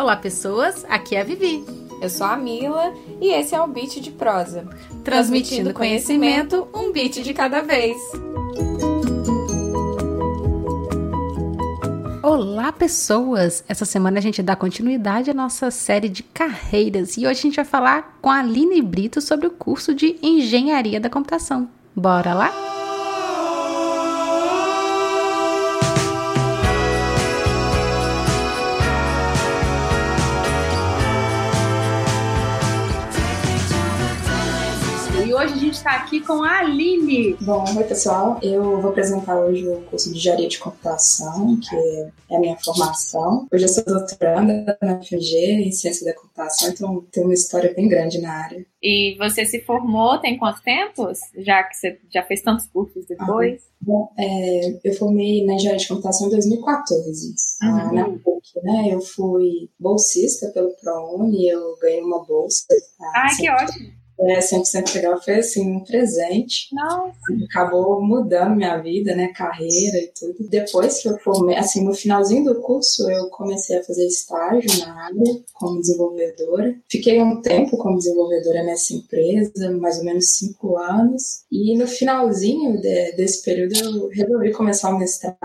Olá, pessoas. Aqui é a Vivi. Eu sou a Mila e esse é o Beat de Prosa. Transmitindo, Transmitindo conhecimento, um beat de cada vez. Olá, pessoas! Essa semana a gente dá continuidade à nossa série de carreiras e hoje a gente vai falar com a Aline Brito sobre o curso de Engenharia da Computação. Bora lá? Hoje a gente está aqui com a Aline. Bom, oi pessoal. Eu vou apresentar hoje o curso de Engenharia de Computação, que é a minha formação. Hoje eu sou doutoranda na FG em Ciência da Computação, então tenho uma história bem grande na área. E você se formou tem quanto tempo? Já que você já fez tantos cursos depois? Ah, bom, é, eu formei na Engenharia de Computação em 2014, uhum. na PUC, né? Eu fui bolsista pelo ProUni, eu ganhei uma bolsa. Ai, que ótimo! É, 100% legal foi assim, um presente. Nossa. Acabou mudando minha vida, né, carreira e tudo. Depois que eu formei, assim, no finalzinho do curso, eu comecei a fazer estágio na área como desenvolvedora. Fiquei um tempo como desenvolvedora nessa empresa, mais ou menos cinco anos. E no finalzinho de, desse período, eu resolvi começar o mestrado.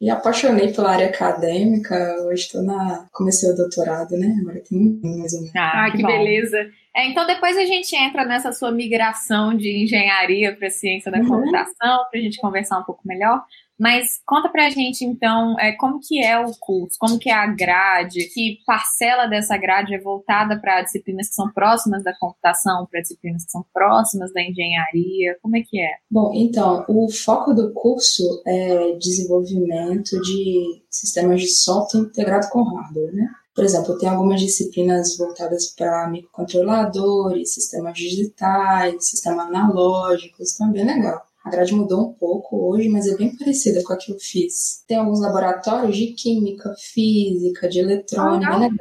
E apaixonei pela área acadêmica. Hoje estou na. Comecei o doutorado, né? Agora tem mais ou menos. Ah, que, que beleza. É, então depois a gente entra nessa sua migração de engenharia para ciência da uhum. computação, para a gente conversar um pouco melhor. Mas conta pra gente, então, é, como que é o curso, como que é a grade, que parcela dessa grade é voltada para disciplinas que são próximas da computação, para disciplinas que são próximas da engenharia, como é que é? Bom, então, o foco do curso é desenvolvimento de sistemas de software integrado com hardware, né? Por exemplo, tem algumas disciplinas voltadas para microcontroladores, sistemas digitais, sistemas analógicos, também então é legal. A grade mudou um pouco hoje, mas é bem parecida com a que eu fiz. Tem alguns laboratórios de química, física, de eletrônica, ah, legal.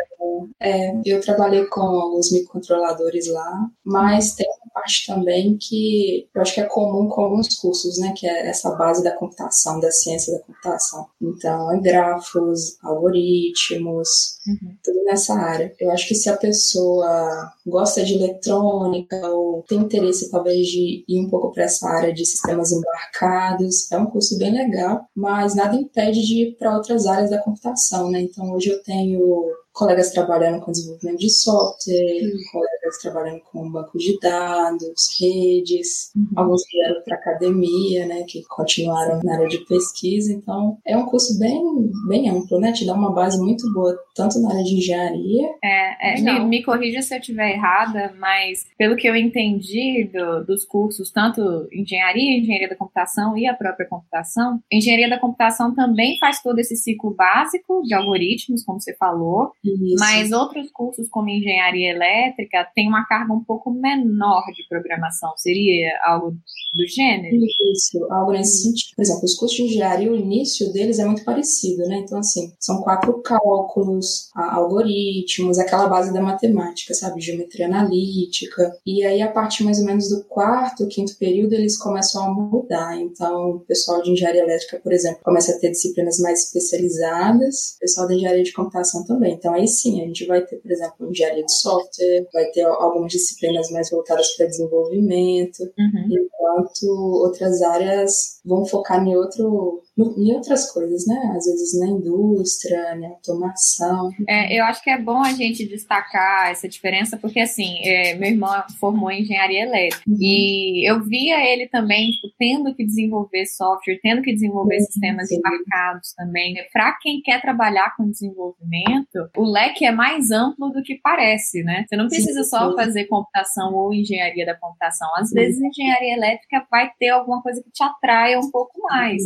É, eu trabalhei com alguns microcontroladores lá, mas tem parte também que eu acho que é comum com alguns cursos, né? Que é essa base da computação, da ciência da computação. Então, é grafos, algoritmos, uhum. tudo nessa área. Eu acho que se a pessoa gosta de eletrônica ou tem interesse talvez de ir um pouco para essa área de sistemas embarcados, é um curso bem legal, mas nada impede de ir para outras áreas da computação, né? Então, hoje eu tenho colegas trabalhando com desenvolvimento de software, colegas trabalhando com banco de dados, redes, uhum. alguns vieram para academia, né, que continuaram na área de pesquisa. Então, é um curso bem, bem amplo, né, te dá uma base muito boa, tanto na área de engenharia. É, é me, me, corrija se eu estiver errada, mas pelo que eu entendi do, dos cursos, tanto engenharia, engenharia da computação e a própria computação, engenharia da computação também faz todo esse ciclo básico de algoritmos, como você falou, isso. Mas outros cursos, como engenharia elétrica, tem uma carga um pouco menor de programação. Seria algo do gênero? Isso, algo nesse sentido. Por exemplo, os cursos de engenharia, o início deles é muito parecido, né? Então, assim, são quatro cálculos, algoritmos, aquela base da matemática, sabe? Geometria analítica. E aí, a partir mais ou menos do quarto, quinto período, eles começam a mudar. Então, o pessoal de engenharia elétrica, por exemplo, começa a ter disciplinas mais especializadas, o pessoal da engenharia de computação também. Então, aí sim, a gente vai ter, por exemplo, engenharia de software, vai ter algumas disciplinas mais voltadas para desenvolvimento, uhum. enquanto outras áreas vão focar em outro em outras coisas, né? Às vezes na indústria, na automação. É, eu acho que é bom a gente destacar essa diferença, porque assim, é, meu irmão formou em engenharia elétrica uhum. e eu via ele também tipo, tendo que desenvolver software, tendo que desenvolver uhum, sistemas sim. embarcados também. Para quem quer trabalhar com desenvolvimento, o leque é mais amplo do que parece, né? Você não precisa sim, só fazer computação ou engenharia da computação. Às vezes, engenharia elétrica vai ter alguma coisa que te atraia um pouco mais.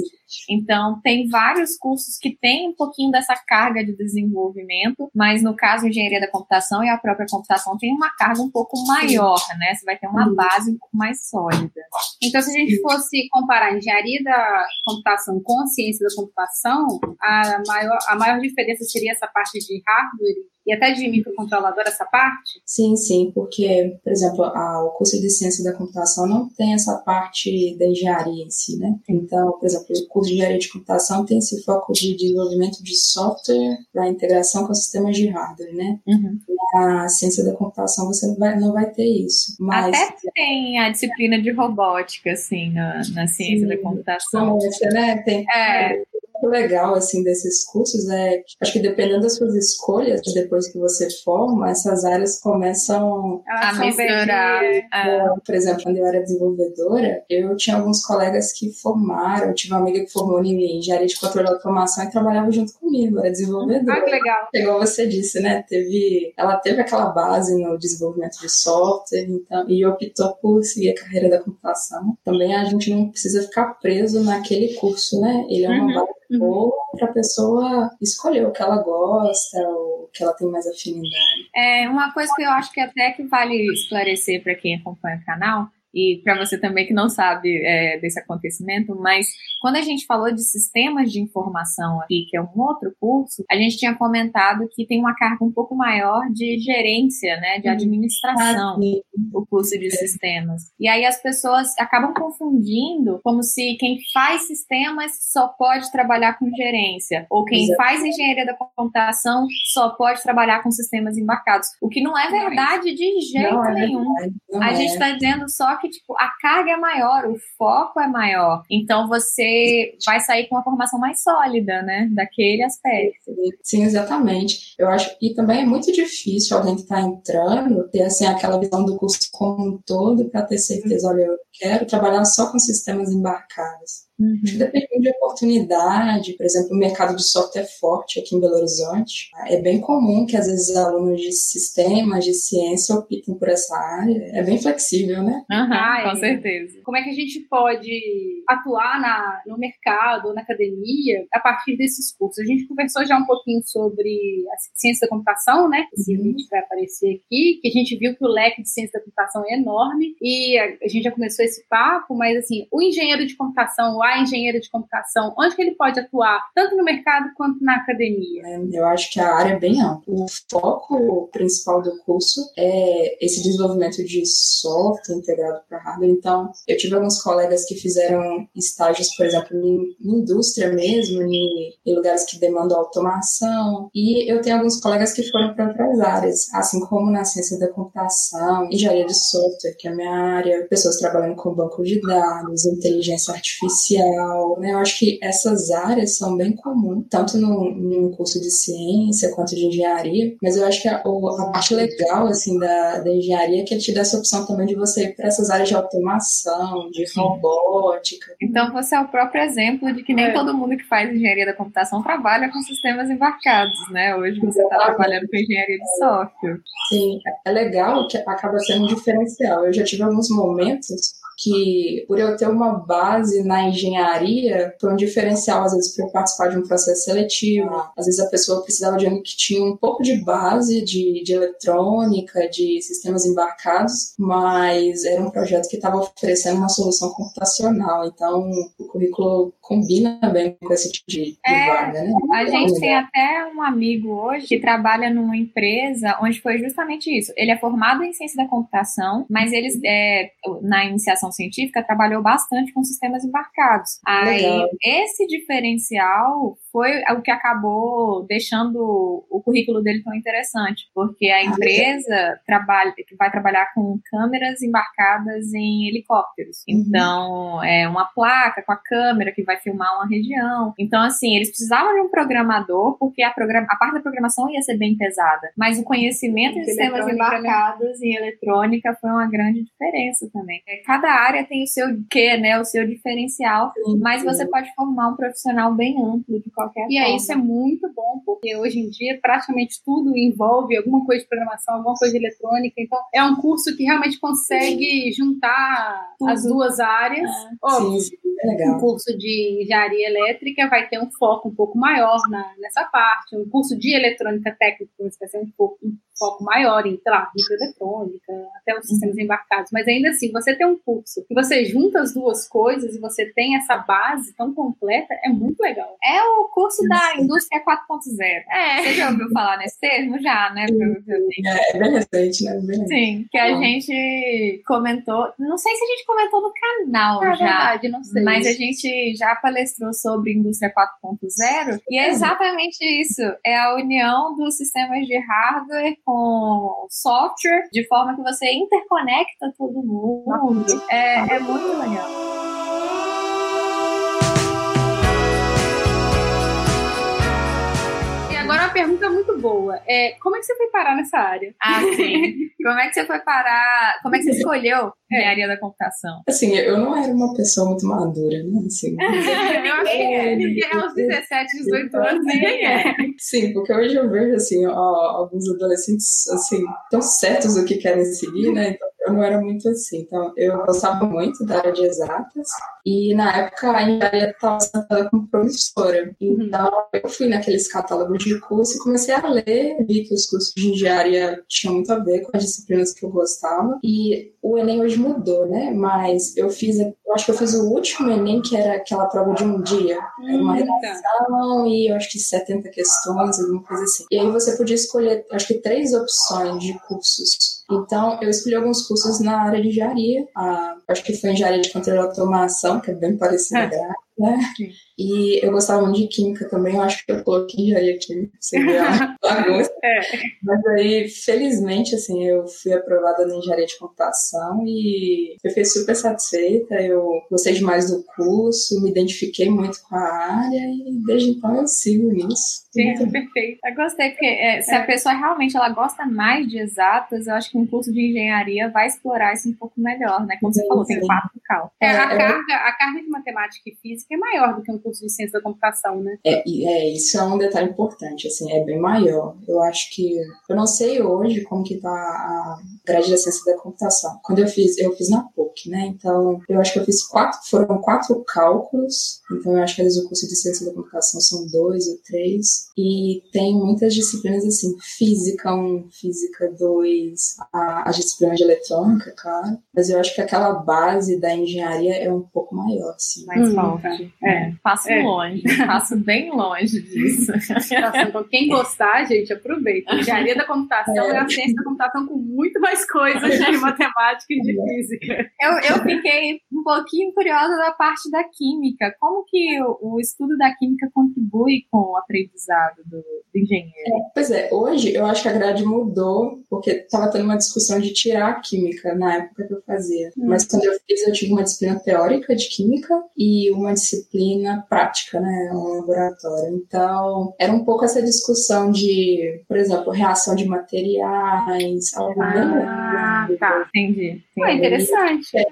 Então, tem vários cursos que têm um pouquinho dessa carga de desenvolvimento, mas no caso, engenharia da computação e a própria computação tem uma carga um pouco maior, né? Você vai ter uma base um pouco mais sólida. Então, se a gente fosse comparar a engenharia da computação com a ciência da computação, a maior, a maior diferença seria essa parte de hardware e até de microcontrolador essa parte? Sim, sim, porque, por exemplo, a, o curso de ciência da computação não tem essa parte da engenharia em si, né? Então, por exemplo, o curso de engenharia de computação tem esse foco de desenvolvimento de software para integração com sistemas de hardware, né? Uhum. Na ciência da computação você não vai, não vai ter isso. Mas... Até tem a disciplina de robótica, assim, na, na ciência sim, da computação. Essa, né? Tem, é legal assim desses cursos é acho que dependendo das suas escolhas depois que você forma essas áreas começam a misturar é. por exemplo quando eu era desenvolvedora eu tinha alguns colegas que formaram eu tive uma amiga que formou em engenharia de controle de automação e trabalhava junto comigo era desenvolvedora. Ah que legal. Igual você disse né? Teve ela teve aquela base no desenvolvimento de software então e optou por seguir a carreira da computação. Também a gente não precisa ficar preso naquele curso né? Ele é uma uhum. Uhum. ou para a pessoa escolher o que ela gosta, ou o que ela tem mais afinidade. É uma coisa que eu acho que até que vale esclarecer para quem acompanha o canal e para você também que não sabe é, desse acontecimento, mas quando a gente falou de sistemas de informação aqui, que é um outro curso, a gente tinha comentado que tem uma carga um pouco maior de gerência, né, de uhum. administração, o curso de sistemas. E aí as pessoas acabam confundindo como se quem faz sistemas só pode trabalhar com gerência, ou quem Exato. faz engenharia da computação só pode trabalhar com sistemas embarcados, o que não é verdade de jeito não é nenhum. Não a é. gente está dizendo só que tipo, a carga é maior, o foco é maior. Então você vai sair com uma formação mais sólida, né? Daquele aspecto. Sim, exatamente. Eu acho que também é muito difícil alguém que está entrando ter assim aquela visão do curso como um todo para ter certeza, olha, eu quero trabalhar só com sistemas embarcados. Uhum. Depende de oportunidade, por exemplo, o mercado de software é forte aqui em Belo Horizonte. É bem comum que às vezes alunos de sistemas, de ciência optem por essa área. É bem flexível, né? Uhum, ah, com certeza. Como é que a gente pode atuar na, no mercado, na academia, a partir desses cursos? A gente conversou já um pouquinho sobre a ciência da computação, né? Esse uhum. vai aparecer aqui, que a gente viu que o leque de ciência da computação é enorme e a, a gente já começou esse papo, mas assim, o engenheiro de computação, o engenheiro de computação? Onde que ele pode atuar, tanto no mercado quanto na academia? É, eu acho que a área é bem ampla. O foco principal do curso é esse desenvolvimento de software integrado para hardware. Então, eu tive alguns colegas que fizeram estágios, por exemplo, em, indústria mesmo, em, em lugares que demandam automação. E eu tenho alguns colegas que foram para outras áreas, assim como na ciência da computação, engenharia de software, que é a minha área, pessoas trabalhando com banco de dados, inteligência artificial né? Eu acho que essas áreas são bem comuns, tanto no, no curso de ciência quanto de engenharia, mas eu acho que a, a parte legal, assim, da, da engenharia é que ele te dá essa opção também de você ir para essas áreas de automação, de robótica. Então você é o próprio exemplo de que nem é. todo mundo que faz engenharia da computação trabalha com sistemas embarcados, né? Hoje você está trabalhando com engenharia de software. Sim, é legal que acaba sendo um diferencial. Eu já tive alguns momentos que por eu ter uma base na engenharia, foi um diferencial, às vezes, para participar de um processo seletivo. Às vezes a pessoa precisava de alguém que tinha um pouco de base de, de eletrônica, de sistemas embarcados, mas era um projeto que estava oferecendo uma solução computacional. Então, o currículo combina bem com esse tipo de, é, vaga, né? A gente tem até um amigo hoje que trabalha numa empresa onde foi justamente isso. Ele é formado em ciência da computação, mas eles, é, na iniciação científica trabalhou bastante com sistemas embarcados. Aí, Legal. esse diferencial foi o que acabou deixando o currículo dele tão interessante, porque a empresa trabalha, vai trabalhar com câmeras embarcadas em helicópteros. Uhum. Então, é uma placa com a câmera que vai filmar uma região. Então, assim, eles precisavam de um programador, porque a, program a parte da programação ia ser bem pesada, mas o conhecimento de sistemas né? embarcados em eletrônica foi uma grande diferença também. É, cada área tem o seu quê, né, o seu diferencial, sim, mas sim. você pode formar um profissional bem amplo de qualquer e. E isso é muito bom, porque hoje em dia praticamente tudo envolve alguma coisa de programação, alguma coisa de eletrônica. Então, é um curso que realmente consegue juntar tudo. as duas áreas. É. Óbvio, legal. Um curso de engenharia elétrica vai ter um foco um pouco maior na, nessa parte. Um curso de eletrônica técnica vai ser um, pouco, um foco maior em, sei lá, microeletrônica, até os sistemas uhum. embarcados. Mas ainda assim, você tem um curso que você junta as duas coisas e você tem essa base tão completa, é muito legal. É o curso da indústria 4.0. É. Você já ouviu falar nesse termo? Já, né? É, é bem recente, né? Bem Sim, que a gente comentou. Não sei se a gente comentou no canal é já. Verdade, não sei. Mas a gente já palestrou sobre indústria 4.0 e é exatamente isso. É a união dos sistemas de hardware com software, de forma que você interconecta todo mundo. É, é muito legal. Uma pergunta muito boa. É, como é que você foi parar nessa área? Ah, sim. como é que você foi parar? Como é que você escolheu engenharia da computação? Assim, eu não era uma pessoa muito madura, né? Assim, eu acho que é aos 17, 18 anos, ninguém é. Sim, porque hoje eu vejo, assim, ó, alguns adolescentes, assim, tão certos do que querem seguir, né? Então, eu não era muito assim. Então, eu gostava muito da área de exatas. E na época a engenharia estava sentada como promissora. Uhum. Então, eu fui naqueles catálogos de curso e comecei a ler. Vi que os cursos de engenharia tinham muito a ver com as disciplinas que eu gostava. E o Enem hoje mudou, né? Mas eu fiz, eu acho que eu fiz o último Enem, que era aquela prova de um dia. Era uma redação e eu acho que 70 questões, alguma coisa assim. E aí você podia escolher, acho que três opções de cursos. Então, eu escolhi alguns cursos na área de engenharia. Ah, acho que foi engenharia de controle de automação, que é bem parecida, é. Né? E eu gostava muito de química também, eu acho que eu coloquei engenharia química, seria bagunça. é. Mas aí, felizmente, assim, eu fui aprovada na engenharia de computação e eu fiquei super satisfeita, eu gostei demais do curso, me identifiquei muito com a área e desde então eu sigo nisso. Sim, perfeito. Eu gostei, porque é, se é. a pessoa realmente ela gosta mais de exatas, eu acho que um curso de engenharia vai explorar isso um pouco melhor, né? Como você falou, tem quatro cal. É, a, carga, a carga de matemática e física é maior do que um curso de ciência da computação, né? É, é, isso é um detalhe importante, assim, é bem maior. Eu acho que, eu não sei hoje como que tá a grade da ciência da computação. Quando eu fiz, eu fiz na PUC, né? Então, eu acho que eu fiz quatro, foram quatro cálculos, então eu acho que às vezes o curso de ciência da computação são dois ou três, e tem muitas disciplinas, assim, física 1, física 2, a, a disciplina de eletrônica, claro, mas eu acho que aquela base da engenharia é um pouco maior, assim. Mais hum, forte. É, passo é. longe, passo bem longe disso. Então, quem gostar, gente, aproveita. Engenharia da computação é. é a ciência da computação com muito mais coisas de matemática e de física. Eu, eu fiquei um pouquinho curiosa da parte da química. Como que o, o estudo da química contribui com o aprendizado do, do engenheiro? É, pois é, hoje eu acho que a grade mudou, porque estava tendo uma discussão de tirar a química na época que eu fazia. Hum. Mas quando eu fiz, eu tive uma disciplina teórica de química e uma disciplina prática, né? Um laboratório. Então, era um pouco essa discussão de, por exemplo, reação de materiais, algo ah, tá, entendi. entendi. É interessante. É.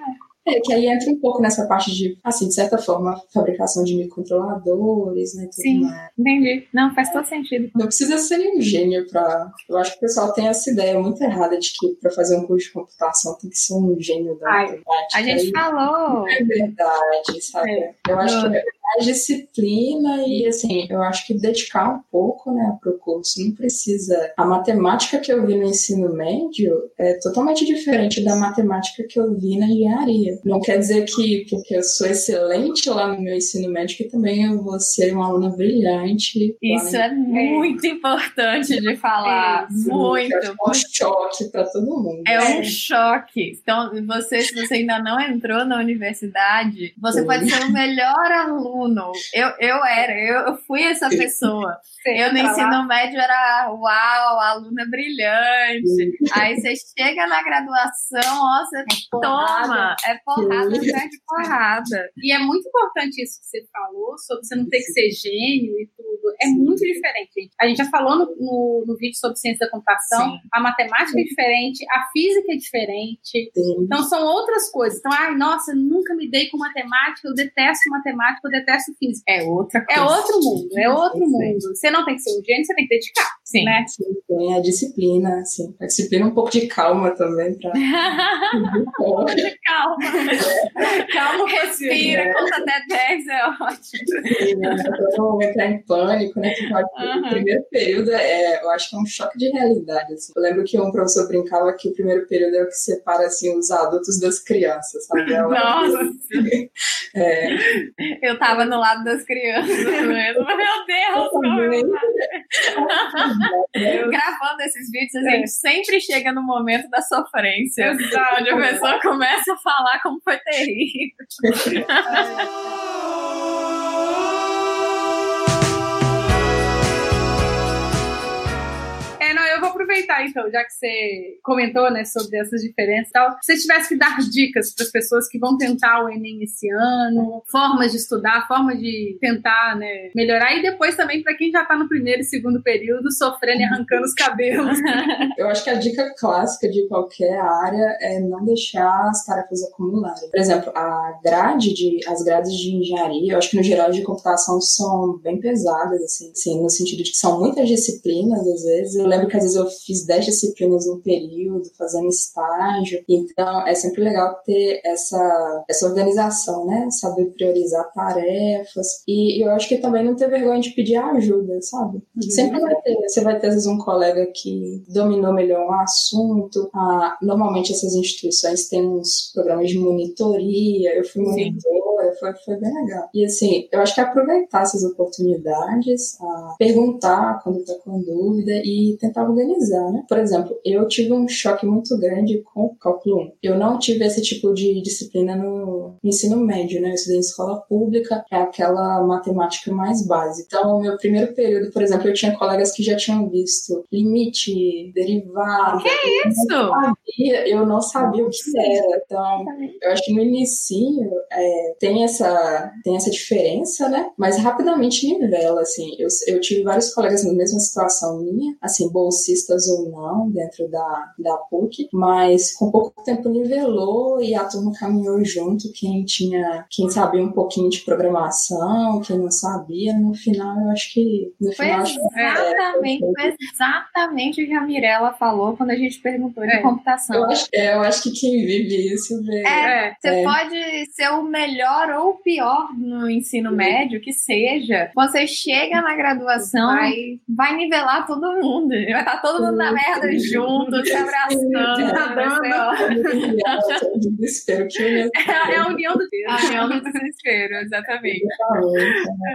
É, que aí entra um pouco nessa parte de, assim, de certa forma, fabricação de microcontroladores, né? Sim, mais. entendi. Não, faz todo sentido. Não precisa ser um gênio para. Eu acho que o pessoal tem essa ideia muito errada de que para fazer um curso de computação tem que ser um gênio da Ai, matemática. A gente falou. É verdade, sabe? É. Eu acho que mais disciplina e, assim, eu acho que dedicar um pouco, né, pro curso. Não precisa. A matemática que eu vi no ensino médio é totalmente diferente da matemática que eu vi na engenharia. Não quer dizer que, porque eu sou excelente lá no meu ensino médio, que também eu vou ser uma aluna brilhante. Isso é muito importante de falar. É, muito. É um choque para todo mundo. É um choque. Então, você, se você ainda não entrou na universidade, você Sim. pode ser o melhor aluno. Eu, eu era, eu, eu fui essa pessoa. eu no ensino médio era uau, aluna brilhante. Aí você chega na graduação, ó, você é toma. É porrada atrás de porrada. E é muito importante isso que você falou, sobre você não ter que ser gênio e tudo. É Sim. muito diferente, gente. A gente já falou no, no, no, vídeo sobre ciência da computação, Sim. a matemática é diferente, a física é diferente. Sim. Então são outras coisas. Então, ai, nossa, nunca me dei com matemática, eu detesto matemática, eu detesto física. É outra é coisa. É outro mundo, é outro mundo. Você não tem que ser um gênio, você tem que dedicar. Sim. Né? Sim, tem a disciplina, assim. A disciplina um pouco de calma também. Pra... de calma. Calma. Inspira, conta até 10, é ótimo. Sim, né? Então, entrar em pânico, né? Que uhum. O primeiro período, é, eu acho que é um choque de realidade, assim. Eu lembro que um professor brincava que o primeiro período é o que separa, assim, os adultos das crianças, sabe? É Nossa! Assim. É. Eu tava no lado das crianças mesmo. Meu Deus! Como Gravando esses vídeos, a gente é. sempre chega no momento da sofrência. Onde a pessoa começa a falar como foi terrível. aproveitar então, já que você comentou, né, sobre essas diferenças e tal, se você tivesse que dar dicas para as pessoas que vão tentar o Enem esse ano, formas de estudar, formas de tentar, né, melhorar e depois também para quem já está no primeiro e segundo período sofrendo e arrancando os cabelos. Eu acho que a dica clássica de qualquer área é não deixar as tarefas acumularem. Por exemplo, a grade de as grades de engenharia, eu acho que no geral de computação são bem pesadas assim, assim no sentido de que são muitas disciplinas às vezes. Eu lembro que às vezes eu fiz 10 disciplinas no período, fazendo estágio. Então, é sempre legal ter essa, essa organização, né? Saber priorizar tarefas. E eu acho que também não ter vergonha de pedir ajuda, sabe? Uhum. Sempre vai ter. Você vai ter, às vezes, um colega que dominou melhor um assunto. Ah, normalmente, essas instituições têm uns programas de monitoria. Eu fui foi, foi bem legal. E, assim, eu acho que aproveitar essas oportunidades, perguntar quando está com dúvida e tentar organizar né? Por exemplo, eu tive um choque muito grande com o cálculo 1. Eu não tive esse tipo de disciplina no ensino médio, né? Eu estudei em escola pública, é aquela matemática mais básica. Então, no meu primeiro período, por exemplo, eu tinha colegas que já tinham visto limite, derivada. Que isso? Eu não sabia, eu não sabia o que era. Então, eu acho que no início é, tem, essa, tem essa diferença, né? Mas rapidamente nivela, assim. Eu, eu tive vários colegas na mesma situação minha, assim, bolsistas ou não dentro da, da PUC, mas com pouco tempo nivelou e a turma caminhou junto. Quem tinha, quem sabia um pouquinho de programação, quem não sabia, no final eu acho que. No foi final, exatamente, é, foi exatamente o que a Mirella falou quando a gente perguntou de é. computação. Eu acho, é, eu acho que quem vive isso vê. É, você é. pode ser o melhor ou o pior no ensino médio, que seja. Você chega na graduação, vai, vai nivelar todo mundo. Vai estar todo mundo na merda juntos, se abraçando. É, é a união do Deus. A união do desespero, exatamente.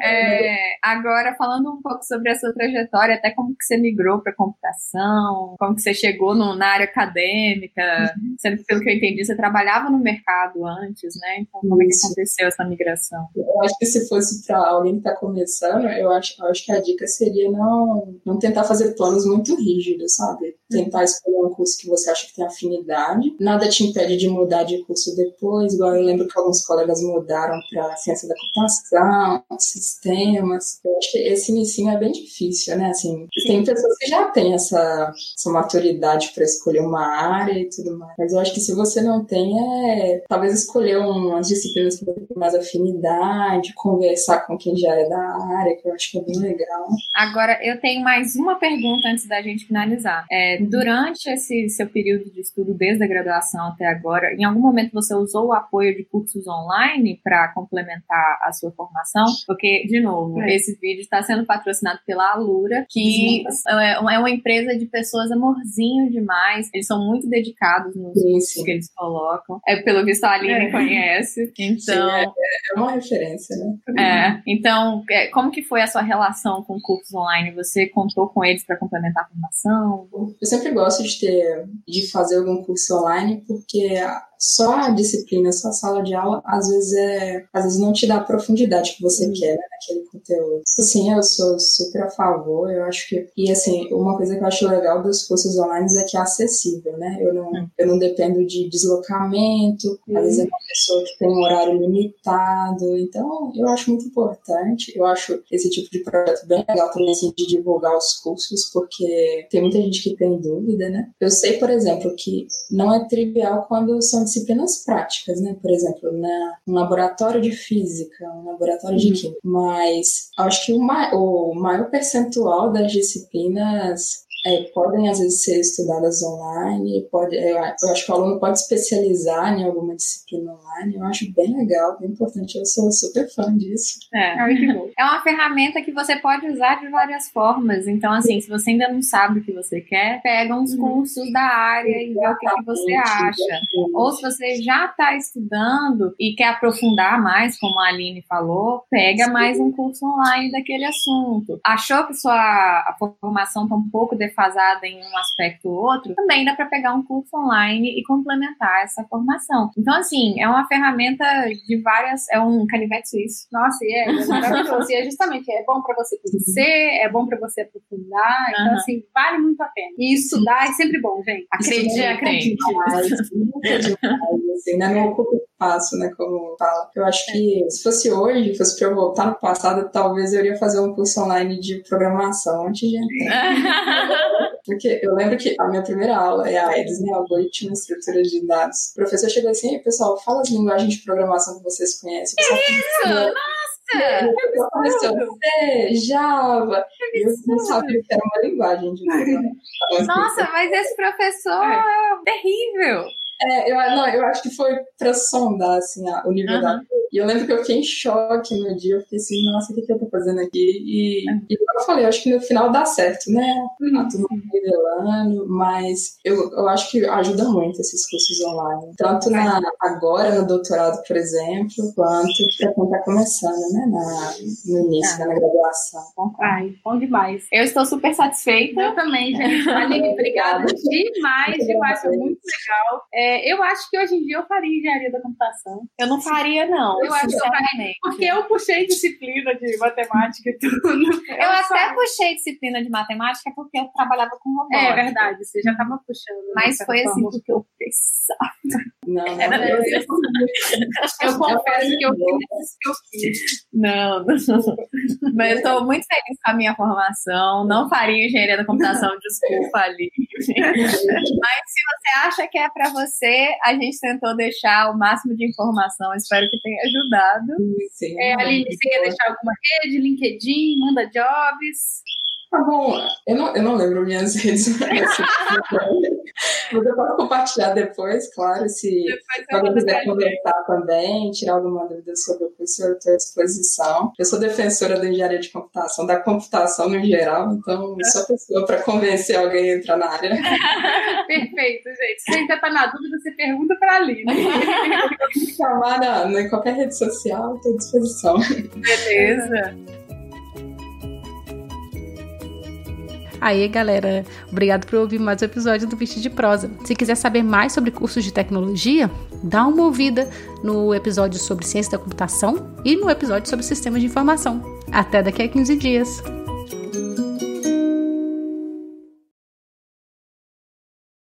É, agora, falando um pouco sobre a sua trajetória, até como que você migrou para computação, como que você chegou no, na área acadêmica, uhum. sendo que, pelo que eu entendi, você trabalhava no mercado antes, né? Então, como é que aconteceu essa migração? Eu acho que se fosse para alguém que está começando, eu acho, eu acho que a dica seria não, não tentar fazer planos muito rígidos, sabe? Tentar escolher um curso que você acha que tem afinidade. Nada te impede de mudar de curso depois, igual eu lembro que alguns colegas mudaram para ciência da computação, sistemas. Eu acho que esse ensino é bem difícil, né? Assim, tem pessoas que já têm essa, essa maturidade para escolher uma área e tudo mais. Mas eu acho que se você não tem, é talvez escolher umas disciplinas que você mais afinidade, conversar com quem já é da área, que eu acho que é bem legal. Agora, eu tenho mais uma pergunta antes da gente finalizar. É, durante esse seu período de estudo, desde a graduação até agora, em algum momento você usou o apoio de cursos online para complementar a sua formação? Porque, de novo, é. esse vídeo está sendo patrocinado pela Alura, que é, é uma empresa de pessoas amorzinho demais. Eles são muito dedicados nos cursos que eles colocam. É, pelo visto, a Aline é. conhece. Então. Sim, é, é, uma referência, né? É. Então, é, como que foi a sua relação com cursos online? Você contou com eles para complementar a formação? Eu sempre gosto de ter, de fazer algum curso online, porque só a disciplina, só a sala de aula, às vezes é, às vezes não te dá a profundidade que você uhum. quer, né, naquele conteúdo. Assim, eu sou super a favor, eu acho que, e assim, uma coisa que eu acho legal dos cursos online é que é acessível, né, eu não, uhum. eu não dependo de deslocamento, uhum. às vezes é uma pessoa que tem um horário limitado, então eu acho muito importante, eu acho esse tipo de projeto bem legal também, assim, de divulgar os cursos, porque tem muita gente que tem dúvida, né. Eu sei, por exemplo, que não é trivial quando são disciplinas práticas, né? Por exemplo, na, um laboratório de física, um laboratório uhum. de química. Mas acho que o, ma o maior percentual das disciplinas é, podem às vezes ser estudadas online, pode, eu, eu, acho que o aluno pode especializar em alguma disciplina online, eu acho bem legal, bem importante, eu sou super fã disso. É, é uma ferramenta que você pode usar de várias formas, então assim, se você ainda não sabe o que você quer, pega uns uhum. cursos da área e vê o que, que você acha. Ou se você já está estudando e quer aprofundar mais, como a Aline falou, pega mais um curso online daquele assunto. Achou que sua a formação está um pouco defasada em um aspecto ou outro, também dá para pegar um curso online e complementar essa formação. Então, assim, é uma ferramenta de várias. É um canivete suíço. Nossa, e é, é maravilhoso. e é justamente, é bom para você conhecer, é bom para você aprofundar. Então, uhum. assim, vale muito a pena. E estudar é sempre bom, gente. Acredite, acredite. Assim, né? Não ocupa espaço, né? Como fala. Eu acho que se fosse hoje, fosse para eu voltar no passado, talvez eu iria fazer um curso online de programação antes de entrar. Porque eu lembro que a minha primeira aula é a EDS, né? Algoritmo e estrutura de dados. O professor chegou assim, pessoal, fala as linguagens de programação que vocês conhecem. Isso! Nossa! C, Java. Eu não sabia que era uma linguagem de Nossa, mas esse professor é terrível. É, eu, não, eu acho que foi pra sondar, assim, a, o nível uhum. da E eu lembro que eu fiquei em choque no dia, eu fiquei assim, nossa, o que, que eu tô fazendo aqui? E, uhum. e eu falei, eu acho que no final dá certo, né? Uhum. Turma revelando, mas eu, eu acho que ajuda muito esses cursos online. Tanto na, agora no doutorado, por exemplo, quanto pra quem tá começando, né? Na, no início, ah. na graduação. Ai, bom demais. Eu estou super satisfeita. Eu também, gente. Aline, obrigada demais. Eu acho muito legal. É, é, eu acho que hoje em dia eu faria engenharia da computação. Eu não faria, não. Eu acho que Porque eu puxei disciplina de matemática e tudo. Eu, eu até puxei disciplina de matemática porque eu trabalhava com robótica. É verdade, você já estava puxando. Mas foi assim porque eu pensava. Não, não. Era, eu, eu, eu confesso que eu fiz que eu fiz. Não, não. Mas eu estou muito feliz com a minha formação. Não faria engenharia da computação, desculpa ali. Mas se você acha que é para você, você. A gente tentou deixar o máximo de informação. Espero que tenha ajudado. Sim, é, Aline, você quer deixar alguma rede, LinkedIn, manda jobs? Tá bom, eu não, eu não lembro minhas redes sociais. Mas eu posso compartilhar depois, claro, se alguém quiser conversar também, tirar alguma dúvida sobre o curso, eu estou à disposição. Eu sou defensora da engenharia de computação, da computação no geral, então sou a pessoa para convencer alguém a entrar na área. Perfeito, gente. Se você ainda está na dúvida, você pergunta para a Aline. Chamar na, em qualquer rede social, estou à disposição. Beleza. Aí, galera, obrigado por ouvir mais um episódio do Vestido de Prosa. Se quiser saber mais sobre cursos de tecnologia, dá uma ouvida no episódio sobre ciência da computação e no episódio sobre sistemas de informação. Até daqui a 15 dias.